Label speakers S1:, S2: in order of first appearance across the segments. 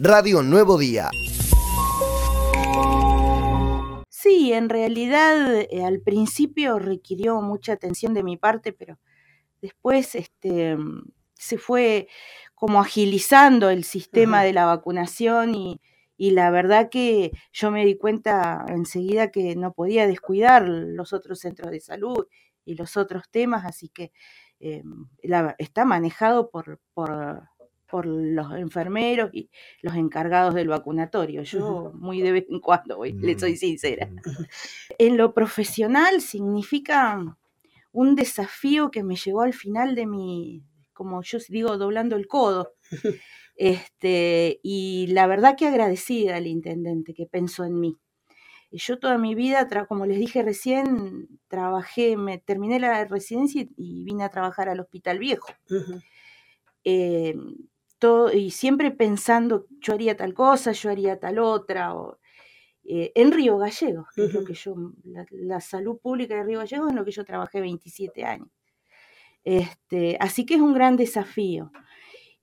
S1: Radio Nuevo Día.
S2: Sí, en realidad eh, al principio requirió mucha atención de mi parte, pero después este, se fue como agilizando el sistema de la vacunación y, la verdad que yo me di cuenta enseguida que no podía descuidar los otros centros de salud y los otros temas, así que eh, está manejado por, por por los enfermeros y los encargados del vacunatorio. Yo muy de vez en cuando voy, le soy mm, sincera. Mm. En lo profesional significa un desafío que me llegó al final de mi, como yo digo, doblando el codo. Este, y la verdad que agradecida al intendente que pensó en mí. Yo toda mi vida, como les dije recién, trabajé, me terminé la residencia y vine a trabajar al Hospital Viejo y siempre pensando, yo haría tal cosa, yo haría tal otra, o, eh, en Río Gallegos, que es lo que yo, la, salud pública de Río Gallegos es lo que yo trabajé 27 años. Este, así que es un gran desafío.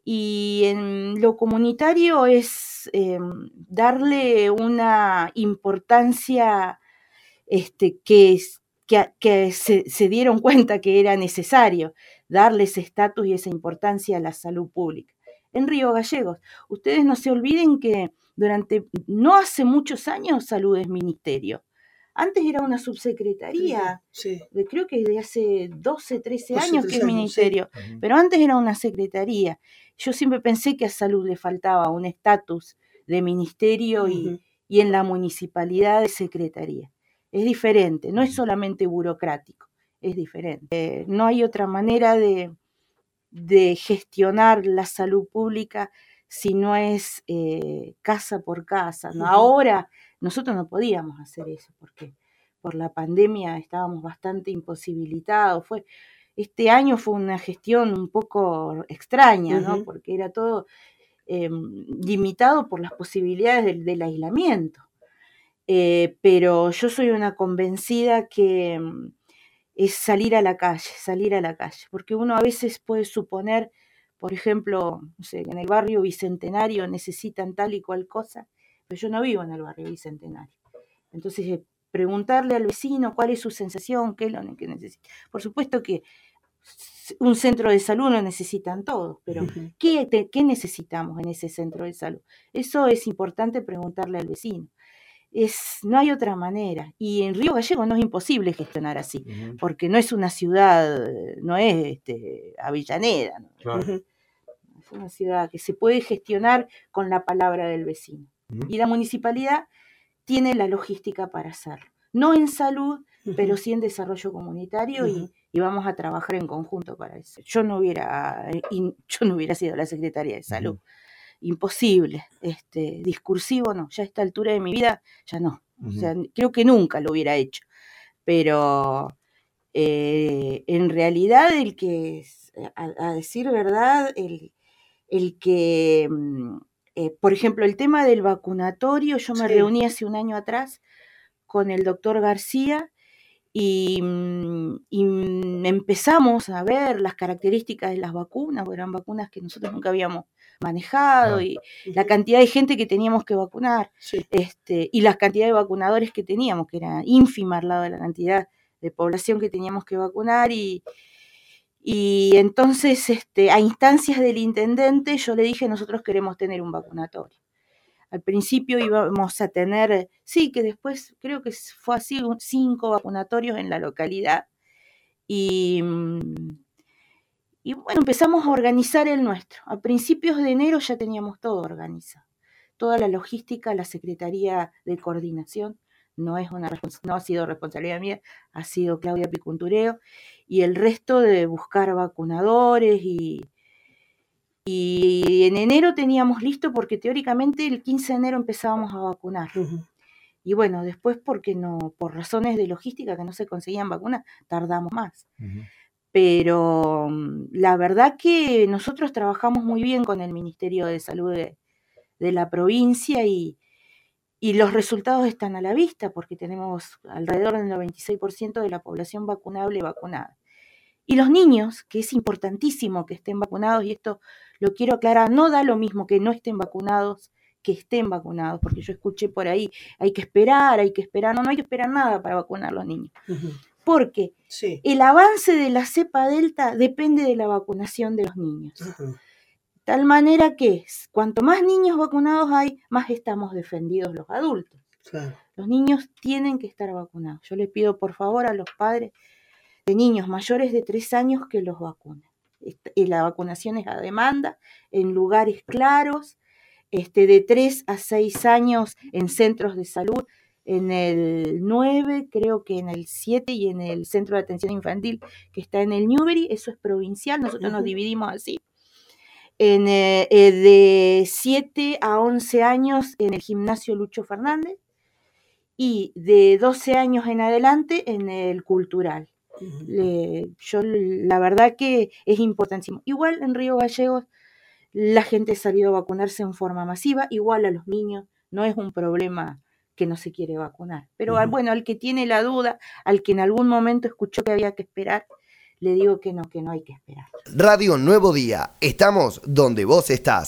S2: Y en lo comunitario es eh, darle una importancia este, que, que, se, se, dieron cuenta que era necesario, darle ese estatus y esa importancia a la salud pública en Río Gallegos. Ustedes no se olviden que durante no hace muchos años salud es ministerio. Antes era una subsecretaría, creo que de hace 12, 13 años que es ministerio, pero antes era una secretaría. Yo siempre pensé que a salud le faltaba un estatus de ministerio y, y en la municipalidad de secretaría. Es diferente, no es solamente burocrático, es diferente. Eh, no hay otra manera de, de gestionar la salud pública si no es eh, casa por casa. ¿no? Ahora nosotros no podíamos hacer eso porque por la pandemia estábamos bastante imposibilitados. Fue, este año fue una gestión un poco extraña, ¿no? porque era todo em, limitado por las posibilidades del, aislamiento. Eh, pero yo soy una convencida que em, es salir a la calle, salir a la calle, porque uno a veces puede suponer, por ejemplo, no sé, en el barrio Bicentenario necesitan tal y cual cosa, pero yo no vivo en el barrio Bicentenario. Entonces, eh, preguntarle al vecino cuál es su sensación, qué es lo que necesita. Por supuesto que un centro de salud lo necesitan todos, pero ¿qué, ¿qué necesitamos en ese centro de salud? Eso es importante preguntarle al vecino no hay otra manera. Y en Río Gallego no es imposible gestionar así, porque no es una ciudad, no es este, Avellaneda. Es una ciudad que se puede gestionar con la palabra del vecino. Y la municipalidad tiene la logística para hacerlo. No en salud, pero sí en desarrollo comunitario y, vamos a trabajar en conjunto para eso. Yo no hubiera, yo no hubiera sido la secretaria de salud imposible, este, discursivo no, ya a esta altura de mi vida ya no, o sea, creo que nunca lo hubiera hecho, pero eh, en realidad el que, a, decir verdad, el, el que, mm, eh, por ejemplo, el tema del vacunatorio, yo me reuní hace un año atrás con el doctor García y, mm, y, empezamos a ver las características de las vacunas, eran vacunas que nosotros nunca habíamos manejado y la cantidad de gente que teníamos que vacunar este, y la cantidad de vacunadores que teníamos, que era ínfima al lado de la cantidad de población que teníamos que vacunar y, y entonces este, a instancias del intendente yo le dije nosotros queremos tener un vacunatorio. Al principio íbamos a tener, sí, que después creo que fue así, cinco vacunatorios en la localidad. Y, mm, y bueno, empezamos a organizar el nuestro. A principios de enero ya teníamos todo organizado. Toda la logística, la Secretaría de Coordinación, no, es una, no ha sido responsabilidad mía, ha sido Claudia Picuntureo, y el resto de buscar vacunadores y, y en enero teníamos listo porque teóricamente el 15 de enero empezábamos a vacunar. Y bueno, después porque no, por razones de logística que no se conseguían vacunas, tardamos más. Pero mm, la verdad que nosotros trabajamos muy bien con el Ministerio de Salud de, la provincia y, y los resultados están a la vista porque tenemos alrededor del 96% de la población vacunable vacunada. Y los niños, que es importantísimo que estén vacunados, y esto lo quiero aclarar, no da lo mismo que no estén vacunados que estén vacunados, porque yo escuché por ahí, hay que esperar, hay que esperar, no, no hay que esperar nada para vacunar a los niños. Porque el avance de la cepa delta depende de la vacunación de los niños. Tal manera que cuanto más niños vacunados hay, más estamos defendidos los adultos. Los niños tienen que estar vacunados. Yo les pido por favor a los padres de niños mayores de tres años que los vacunen. Y la vacunación es a demanda, en lugares claros, este, de tres a seis años en centros de salud, en el 9, creo que en el 7 y en el centro de atención infantil que está en el Newbery, eso es provincial, nosotros nos dividimos así en, eh, eh, de 7 a 11 años en el gimnasio Lucho Fernández y de 12 años en adelante en el cultural. Yo la verdad que es importantísimo. Igual en Río Gallegos la gente ha salido a vacunarse en forma masiva, igual a los niños, no es un problema que no se quiere vacunar. Pero bueno, al que tiene la duda, al que en algún momento escuchó que había que esperar, le digo que no, que no hay que esperar.
S1: Radio Nuevo Día, estamos donde vos estás.